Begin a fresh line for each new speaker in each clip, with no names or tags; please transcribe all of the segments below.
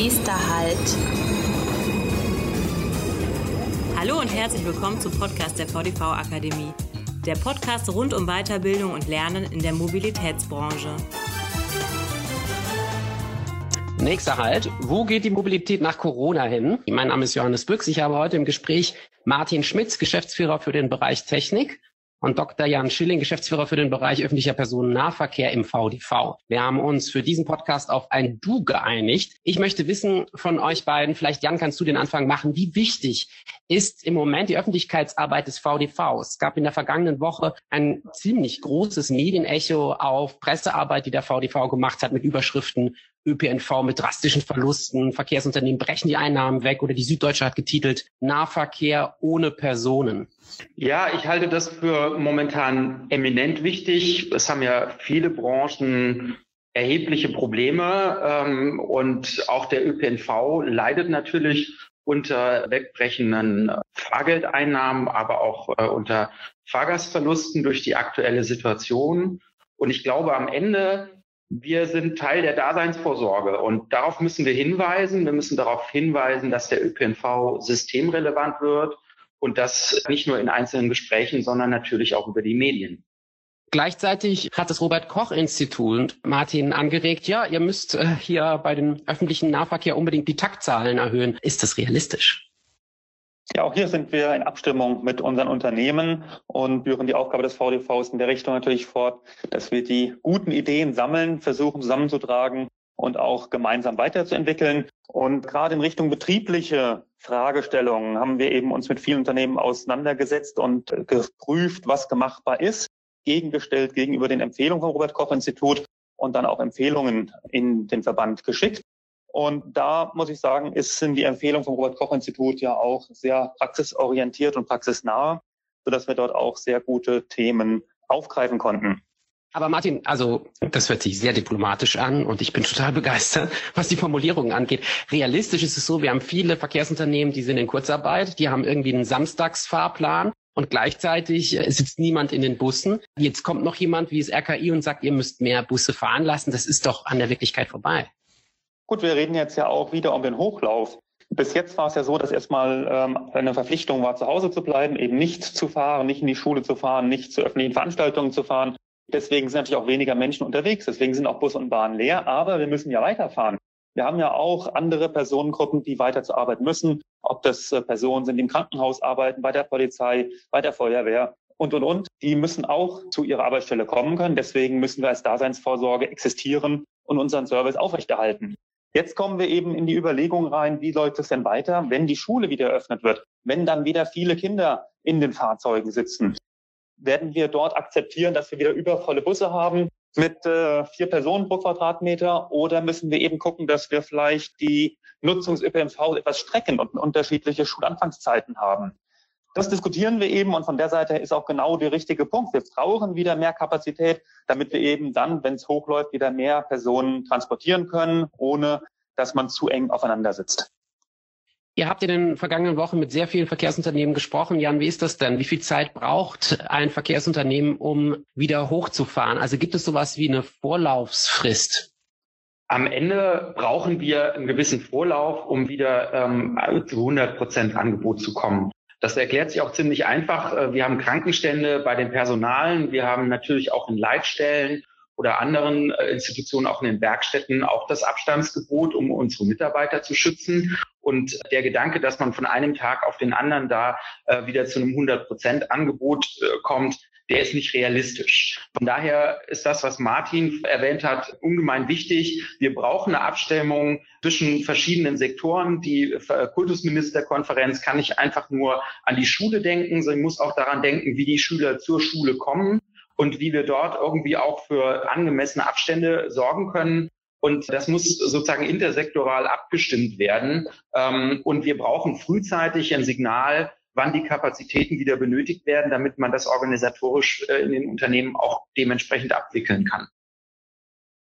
Nächster Halt.
Hallo und herzlich willkommen zum Podcast der VDV Akademie. Der Podcast rund um Weiterbildung und Lernen in der Mobilitätsbranche.
Nächster Halt. Wo geht die Mobilität nach Corona hin? Mein Name ist Johannes Büchs. Ich habe heute im Gespräch Martin Schmitz, Geschäftsführer für den Bereich Technik und Dr. Jan Schilling, Geschäftsführer für den Bereich öffentlicher Personennahverkehr im VDV. Wir haben uns für diesen Podcast auf ein Du geeinigt. Ich möchte wissen von euch beiden, vielleicht Jan, kannst du den Anfang machen, wie wichtig ist im Moment die Öffentlichkeitsarbeit des VDV? Es gab in der vergangenen Woche ein ziemlich großes Medienecho auf Pressearbeit, die der VDV gemacht hat mit Überschriften ÖPNV mit drastischen Verlusten, Verkehrsunternehmen brechen die Einnahmen weg oder die Süddeutsche hat getitelt Nahverkehr ohne Personen.
Ja, ich halte das für momentan eminent wichtig. Es haben ja viele Branchen erhebliche Probleme ähm, und auch der ÖPNV leidet natürlich unter wegbrechenden Fahrgeldeinnahmen, aber auch äh, unter Fahrgastverlusten durch die aktuelle Situation. Und ich glaube, am Ende wir sind Teil der Daseinsvorsorge und darauf müssen wir hinweisen. Wir müssen darauf hinweisen, dass der ÖPNV systemrelevant wird und das nicht nur in einzelnen Gesprächen, sondern natürlich auch über die Medien.
Gleichzeitig hat das Robert Koch Institut Martin angeregt, ja, ihr müsst äh, hier bei dem öffentlichen Nahverkehr unbedingt die Taktzahlen erhöhen. Ist das realistisch?
Ja, auch hier sind wir in Abstimmung mit unseren Unternehmen und führen die Aufgabe des VDVs in der Richtung natürlich fort, dass wir die guten Ideen sammeln, versuchen zusammenzutragen und auch gemeinsam weiterzuentwickeln. Und gerade in Richtung betriebliche Fragestellungen haben wir eben uns mit vielen Unternehmen auseinandergesetzt und geprüft, was gemachtbar ist, gegengestellt gegenüber den Empfehlungen vom Robert Koch Institut und dann auch Empfehlungen in den Verband geschickt. Und da muss ich sagen, ist, sind die Empfehlungen vom Robert-Koch-Institut ja auch sehr praxisorientiert und praxisnah, sodass wir dort auch sehr gute Themen aufgreifen konnten.
Aber Martin, also das hört sich sehr diplomatisch an und ich bin total begeistert, was die Formulierungen angeht. Realistisch ist es so, wir haben viele Verkehrsunternehmen, die sind in Kurzarbeit, die haben irgendwie einen Samstagsfahrplan und gleichzeitig äh, sitzt niemand in den Bussen. Jetzt kommt noch jemand wie das RKI und sagt, ihr müsst mehr Busse fahren lassen. Das ist doch an der Wirklichkeit vorbei.
Gut, wir reden jetzt ja auch wieder um den Hochlauf. Bis jetzt war es ja so, dass erstmal ähm, eine Verpflichtung war, zu Hause zu bleiben, eben nicht zu fahren, nicht in die Schule zu fahren, nicht zu öffentlichen Veranstaltungen zu fahren. Deswegen sind natürlich auch weniger Menschen unterwegs. Deswegen sind auch Bus und Bahn leer. Aber wir müssen ja weiterfahren. Wir haben ja auch andere Personengruppen, die weiter zur Arbeit müssen. Ob das äh, Personen sind, die im Krankenhaus arbeiten, bei der Polizei, bei der Feuerwehr und, und, und. Die müssen auch zu ihrer Arbeitsstelle kommen können. Deswegen müssen wir als Daseinsvorsorge existieren und unseren Service aufrechterhalten. Jetzt kommen wir eben in die Überlegung rein, wie läuft es denn weiter, wenn die Schule wieder eröffnet wird, wenn dann wieder viele Kinder in den Fahrzeugen sitzen. Werden wir dort akzeptieren, dass wir wieder übervolle Busse haben mit äh, vier Personen pro Quadratmeter oder müssen wir eben gucken, dass wir vielleicht die Nutzungs-ÖPNV etwas strecken und unterschiedliche Schulanfangszeiten haben? Das diskutieren wir eben und von der Seite ist auch genau der richtige Punkt. Wir brauchen wieder mehr Kapazität, damit wir eben dann, wenn es hochläuft, wieder mehr Personen transportieren können, ohne dass man zu eng aufeinander sitzt.
Ihr habt in den vergangenen Wochen mit sehr vielen Verkehrsunternehmen gesprochen. Jan, wie ist das denn? Wie viel Zeit braucht ein Verkehrsunternehmen, um wieder hochzufahren? Also gibt es sowas wie eine Vorlaufsfrist?
Am Ende brauchen wir einen gewissen Vorlauf, um wieder ähm, zu 100 Prozent Angebot zu kommen. Das erklärt sich auch ziemlich einfach. Äh, wir haben Krankenstände bei den Personalen. Wir haben natürlich auch in Leitstellen oder anderen äh, Institutionen, auch in den Werkstätten, auch das Abstandsgebot, um unsere Mitarbeiter zu schützen. Und der Gedanke, dass man von einem Tag auf den anderen da äh, wieder zu einem 100 Prozent Angebot kommt, der ist nicht realistisch. Von daher ist das, was Martin erwähnt hat, ungemein wichtig. Wir brauchen eine Abstimmung zwischen verschiedenen Sektoren. Die Kultusministerkonferenz kann nicht einfach nur an die Schule denken, sondern muss auch daran denken, wie die Schüler zur Schule kommen und wie wir dort irgendwie auch für angemessene Abstände sorgen können. Und das muss sozusagen intersektoral abgestimmt werden. Ähm, und wir brauchen frühzeitig ein Signal, wann die Kapazitäten wieder benötigt werden, damit man das organisatorisch äh, in den Unternehmen auch dementsprechend abwickeln kann.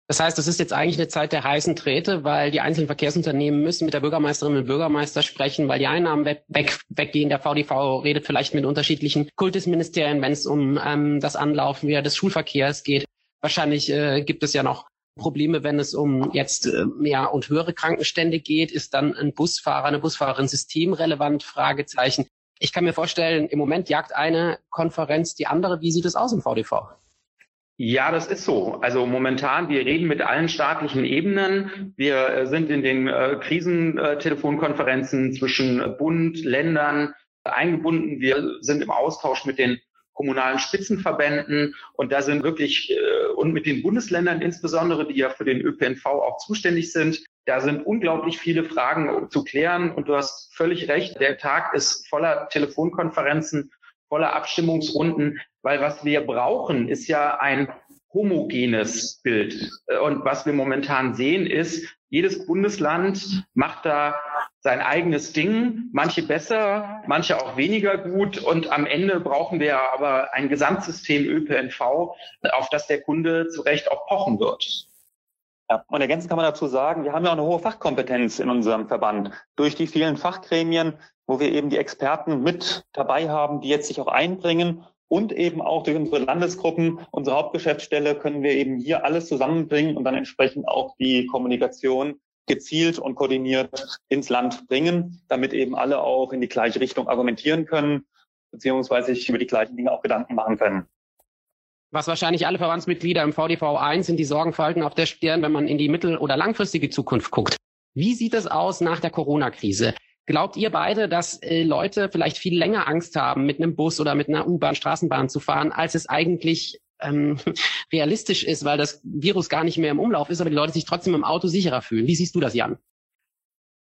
Das heißt, es ist jetzt eigentlich eine Zeit der heißen Trete, weil die einzelnen Verkehrsunternehmen müssen mit der Bürgermeisterin und Bürgermeister sprechen, weil die Einnahmen weg, weg, weggehen. Der VDV redet vielleicht mit unterschiedlichen Kultusministerien, wenn es um ähm, das Anlaufen wieder des Schulverkehrs geht. Wahrscheinlich äh, gibt es ja noch Probleme, wenn es um jetzt äh, mehr und höhere Krankenstände geht? Ist dann ein Busfahrer, eine Busfahrerin systemrelevant? Fragezeichen. Ich kann mir vorstellen, im Moment jagt eine Konferenz die andere. Wie sieht es aus im VDV?
Ja, das ist so. Also momentan, wir reden mit allen staatlichen Ebenen. Wir äh, sind in den äh, Krisentelefonkonferenzen zwischen Bund, Ländern eingebunden. Wir sind im Austausch mit den kommunalen Spitzenverbänden und da sind wirklich äh, und mit den Bundesländern insbesondere, die ja für den ÖPNV auch zuständig sind, da sind unglaublich viele Fragen zu klären und du hast völlig recht. Der Tag ist voller Telefonkonferenzen, voller Abstimmungsrunden, weil was wir brauchen, ist ja ein homogenes Bild. Und was wir momentan sehen, ist, jedes Bundesland macht da sein eigenes Ding, manche besser, manche auch weniger gut. Und am Ende brauchen wir aber ein Gesamtsystem ÖPNV, auf das der Kunde zu Recht auch pochen wird.
Ja, und ergänzend kann man dazu sagen, wir haben ja auch eine hohe Fachkompetenz in unserem Verband. Durch die vielen Fachgremien, wo wir eben die Experten mit dabei haben, die jetzt sich auch einbringen und eben auch durch unsere Landesgruppen, unsere Hauptgeschäftsstelle können wir eben hier alles zusammenbringen und dann entsprechend auch die Kommunikation gezielt und koordiniert ins Land bringen, damit eben alle auch in die gleiche Richtung argumentieren können, beziehungsweise sich über die gleichen Dinge auch Gedanken machen können
was wahrscheinlich alle Verbandsmitglieder im VDV 1 sind die Sorgenfalten auf der Stirn, wenn man in die mittel- oder langfristige Zukunft guckt. Wie sieht es aus nach der Corona-Krise? Glaubt ihr beide, dass äh, Leute vielleicht viel länger Angst haben, mit einem Bus oder mit einer U-Bahn, Straßenbahn zu fahren, als es eigentlich ähm, realistisch ist, weil das Virus gar nicht mehr im Umlauf ist, aber die Leute sich trotzdem im Auto sicherer fühlen? Wie siehst du das, Jan?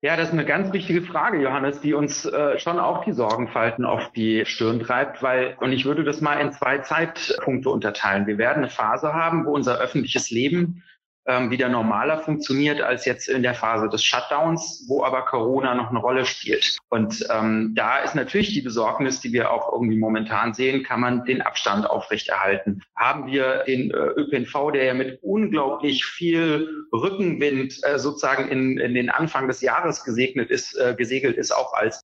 Ja, das ist eine ganz wichtige Frage, Johannes, die uns äh, schon auch die Sorgenfalten auf die Stirn treibt, weil, und ich würde das mal in zwei Zeitpunkte unterteilen. Wir werden eine Phase haben, wo unser öffentliches Leben ähm, wieder normaler funktioniert als jetzt in der Phase des Shutdowns, wo aber Corona noch eine Rolle spielt. Und ähm, da ist natürlich die Besorgnis, die wir auch irgendwie momentan sehen, kann man den Abstand aufrechterhalten. Haben wir den äh, ÖPNV, der ja mit unglaublich viel Rückenwind äh, sozusagen in, in den Anfang des Jahres gesegnet ist, äh, gesegelt ist, auch als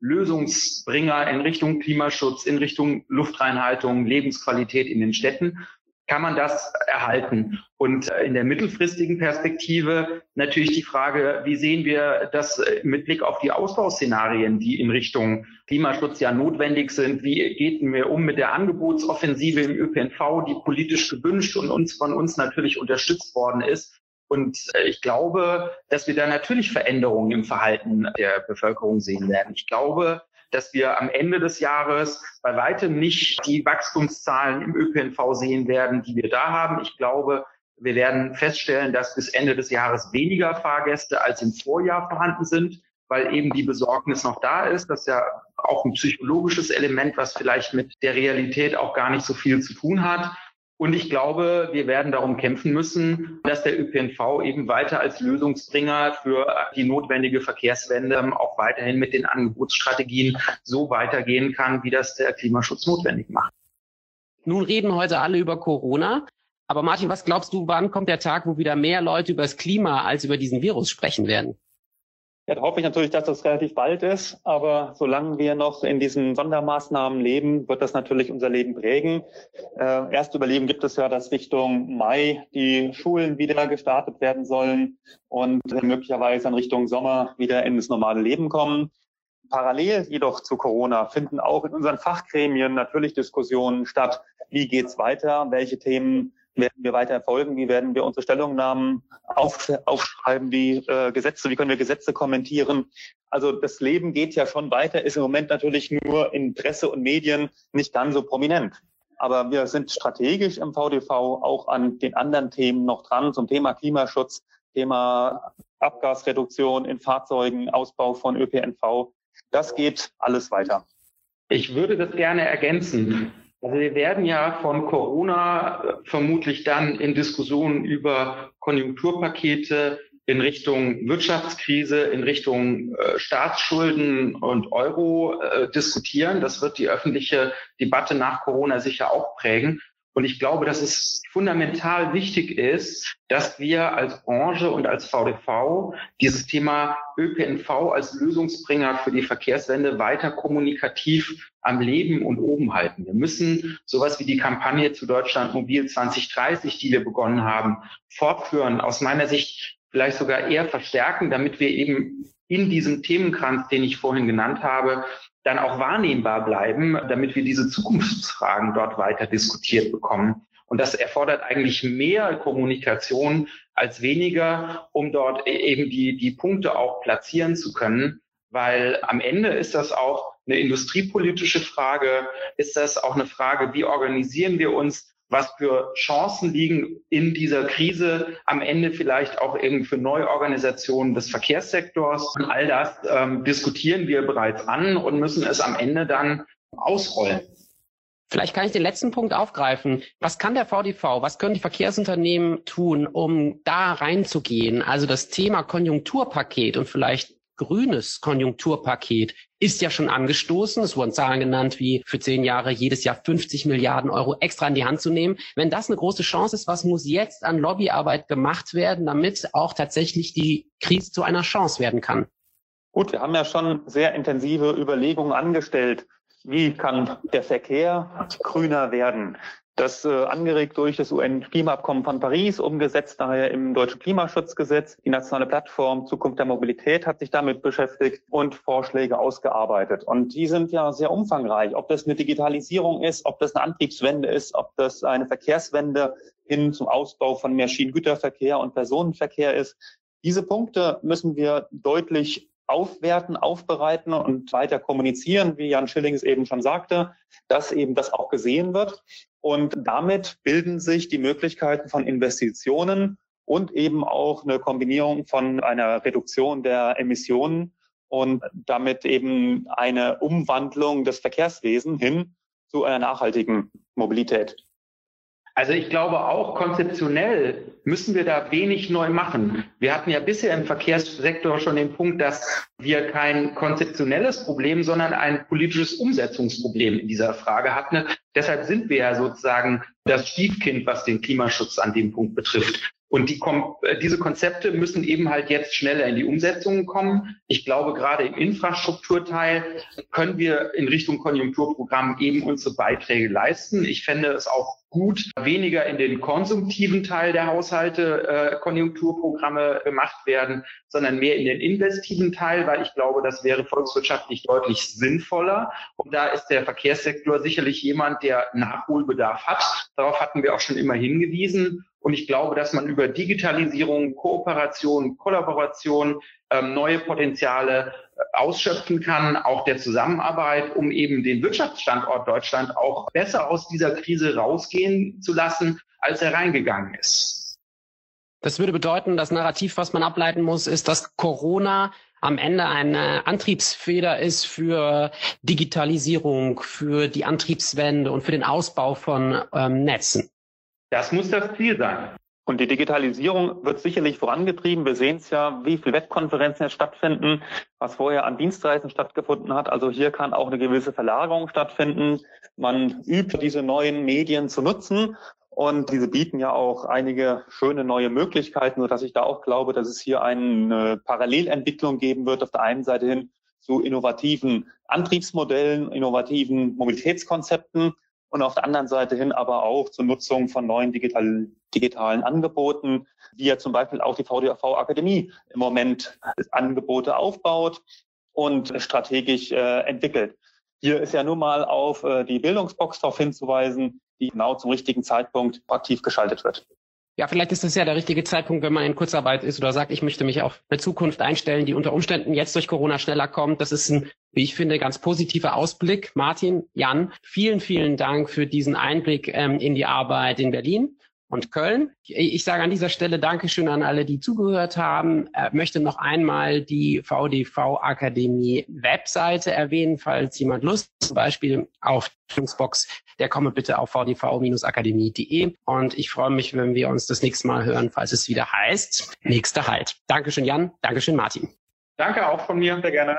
Lösungsbringer in Richtung Klimaschutz, in Richtung Luftreinhaltung, Lebensqualität in den Städten kann man das erhalten? Und äh, in der mittelfristigen Perspektive natürlich die Frage, wie sehen wir das äh, mit Blick auf die Ausbauszenarien, die in Richtung Klimaschutz ja notwendig sind? Wie gehen wir um mit der Angebotsoffensive im ÖPNV, die politisch gewünscht und uns von uns natürlich unterstützt worden ist? Und äh, ich glaube, dass wir da natürlich Veränderungen im Verhalten der Bevölkerung sehen werden. Ich glaube, dass wir am Ende des Jahres bei weitem nicht die Wachstumszahlen im ÖPNV sehen werden, die wir da haben. Ich glaube, wir werden feststellen, dass bis Ende des Jahres weniger Fahrgäste als im Vorjahr vorhanden sind, weil eben die Besorgnis noch da ist. Das ist ja auch ein psychologisches Element, was vielleicht mit der Realität auch gar nicht so viel zu tun hat. Und ich glaube, wir werden darum kämpfen müssen, dass der ÖPNV eben weiter als Lösungsbringer für die notwendige Verkehrswende auch weiterhin mit den Angebotsstrategien so weitergehen kann, wie das der Klimaschutz notwendig macht.
Nun reden heute alle über Corona. Aber Martin, was glaubst du, wann kommt der Tag, wo wieder mehr Leute über das Klima als über diesen Virus sprechen werden?
Ja, da hoffe ich natürlich, dass das relativ bald ist. Aber solange wir noch in diesen Sondermaßnahmen leben, wird das natürlich unser Leben prägen. Äh, erste Überleben gibt es ja, dass Richtung Mai die Schulen wieder gestartet werden sollen und möglicherweise in Richtung Sommer wieder in das normale Leben kommen. Parallel jedoch zu Corona finden auch in unseren Fachgremien natürlich Diskussionen statt. Wie geht's weiter? Welche Themen werden wir weiter folgen? Wie werden wir unsere Stellungnahmen auf, aufschreiben? Wie äh, Gesetze, wie können wir Gesetze kommentieren? Also das Leben geht ja schon weiter, ist im Moment natürlich nur in Presse und Medien nicht ganz so prominent. Aber wir sind strategisch im VDV auch an den anderen Themen noch dran, zum Thema Klimaschutz, Thema Abgasreduktion in Fahrzeugen, Ausbau von ÖPNV. Das geht alles weiter.
Ich würde das gerne ergänzen. Also wir werden ja von Corona äh, vermutlich dann in Diskussionen über Konjunkturpakete in Richtung Wirtschaftskrise, in Richtung äh, Staatsschulden und Euro äh, diskutieren. Das wird die öffentliche Debatte nach Corona sicher auch prägen. Und ich glaube, dass es fundamental wichtig ist, dass wir als Branche und als VDV dieses Thema ÖPNV als Lösungsbringer für die Verkehrswende weiter kommunikativ am Leben und oben halten. Wir müssen sowas wie die Kampagne zu Deutschland Mobil 2030, die wir begonnen haben, fortführen, aus meiner Sicht vielleicht sogar eher verstärken, damit wir eben in diesem Themenkranz, den ich vorhin genannt habe, dann auch wahrnehmbar bleiben, damit wir diese Zukunftsfragen dort weiter diskutiert bekommen. Und das erfordert eigentlich mehr Kommunikation als weniger, um dort e-, eben die, die Punkte auch platzieren zu können. Weil am Ende ist das auch eine industriepolitische Frage, ist das auch eine Frage, wie organisieren wir uns was für Chancen liegen in dieser Krise, am Ende vielleicht auch eben für Neuorganisationen des Verkehrssektors. Und all das ähm, diskutieren wir bereits an und müssen es am Ende dann ausrollen.
Vielleicht kann ich den letzten Punkt aufgreifen. Was kann der VDV, was können die Verkehrsunternehmen tun, um da reinzugehen? Also das Thema Konjunkturpaket und vielleicht grünes Konjunkturpaket ist ja schon angestoßen. Es wurden Zahlen genannt, wie für zehn Jahre jedes Jahr 50 Milliarden Euro extra in die Hand zu nehmen. Wenn das eine große Chance ist, was muss jetzt an Lobbyarbeit gemacht werden, damit auch tatsächlich die Krise zu einer Chance werden kann?
Gut, wir haben ja schon sehr intensive Überlegungen angestellt. Wie kann der Verkehr grüner werden? Das äh, angeregt durch das UN-Klimaabkommen von Paris, umgesetzt daher im deutschen Klimaschutzgesetz. Die nationale Plattform Zukunft der Mobilität hat sich damit beschäftigt und Vorschläge ausgearbeitet. Und die sind ja sehr umfangreich. Ob das eine Digitalisierung ist, ob das eine Antriebswende ist, ob das eine Verkehrswende hin zum Ausbau von Maschinengüterverkehr und Personenverkehr ist. Diese Punkte müssen wir deutlich aufwerten, aufbereiten und weiter kommunizieren, wie Jan Schilling es eben schon sagte, dass eben das auch gesehen wird. Und damit bilden sich die Möglichkeiten von Investitionen und eben auch eine Kombinierung von einer Reduktion der Emissionen und damit eben eine Umwandlung des Verkehrswesens hin zu einer nachhaltigen Mobilität.
Also ich glaube auch konzeptionell müssen wir da wenig neu machen. Wir hatten ja bisher im Verkehrssektor schon den Punkt, dass wir kein konzeptionelles Problem, sondern ein politisches Umsetzungsproblem in dieser Frage hatten. Deshalb sind wir ja sozusagen das Stiefkind, was den Klimaschutz an dem Punkt betrifft. Und die, äh, diese Konzepte müssen eben halt jetzt schneller in die Umsetzung kommen. Ich glaube, gerade im Infrastrukturteil können wir in Richtung Konjunkturprogramm eben unsere Beiträge leisten. Ich fände es auch gut, weniger in den konsumtiven Teil der Haushalte äh, Konjunkturprogramme gemacht werden, sondern mehr in den investiven Teil, weil ich glaube, das wäre volkswirtschaftlich deutlich sinnvoller. Und da ist der Verkehrssektor sicherlich jemand, der Nachholbedarf hat. Darauf hatten wir auch schon immer hingewiesen. Und ich glaube, dass man über Digitalisierung, Kooperation, Kollaboration ähm, neue Potenziale äh, ausschöpfen kann, auch der Zusammenarbeit, um eben den Wirtschaftsstandort Deutschland auch besser aus dieser Krise rausgehen zu lassen, als er reingegangen ist.
Das würde bedeuten, das Narrativ, was man ableiten muss, ist, dass Corona am Ende eine Antriebsfeder ist für Digitalisierung, für die Antriebswende und für den Ausbau von ähm, Netzen.
Das muss das Ziel sein.
Und die Digitalisierung wird sicherlich vorangetrieben. Wir sehen es ja, wie viele Wettkonferenzen jetzt stattfinden, was vorher an Dienstreisen stattgefunden hat. Also hier kann auch eine gewisse Verlagerung stattfinden. Man übt diese neuen Medien zu nutzen. Und diese bieten ja auch einige schöne neue Möglichkeiten, sodass ich da auch glaube, dass es hier eine Parallelentwicklung geben wird. Auf der einen Seite hin zu innovativen Antriebsmodellen, innovativen Mobilitätskonzepten und auf der anderen Seite hin aber auch zur Nutzung von neuen digital, digitalen Angeboten, wie ja zum Beispiel auch die VDAV Akademie im Moment Angebote aufbaut und strategisch äh, entwickelt. Hier ist ja nur mal auf äh, die Bildungsbox darauf hinzuweisen, die genau zum richtigen Zeitpunkt aktiv geschaltet wird.
Ja, vielleicht ist das ja der richtige Zeitpunkt, wenn man in Kurzarbeit ist oder sagt, ich möchte mich auf eine Zukunft einstellen, die unter Umständen jetzt durch Corona schneller kommt. Das ist ein, wie ich finde, ganz positiver Ausblick. Martin, Jan, vielen, vielen Dank für diesen Einblick ähm, in die Arbeit in Berlin und Köln. Ich sage an dieser Stelle Dankeschön an alle, die zugehört haben. Ich möchte noch einmal die VDV Akademie Webseite erwähnen, falls jemand Lust zum Beispiel auf Bildungsbox, der komme bitte auf vdv-akademie.de und ich freue mich, wenn wir uns das nächste Mal hören, falls es wieder heißt, nächster Halt. Dankeschön Jan, Dankeschön Martin.
Danke auch von mir, sehr gerne.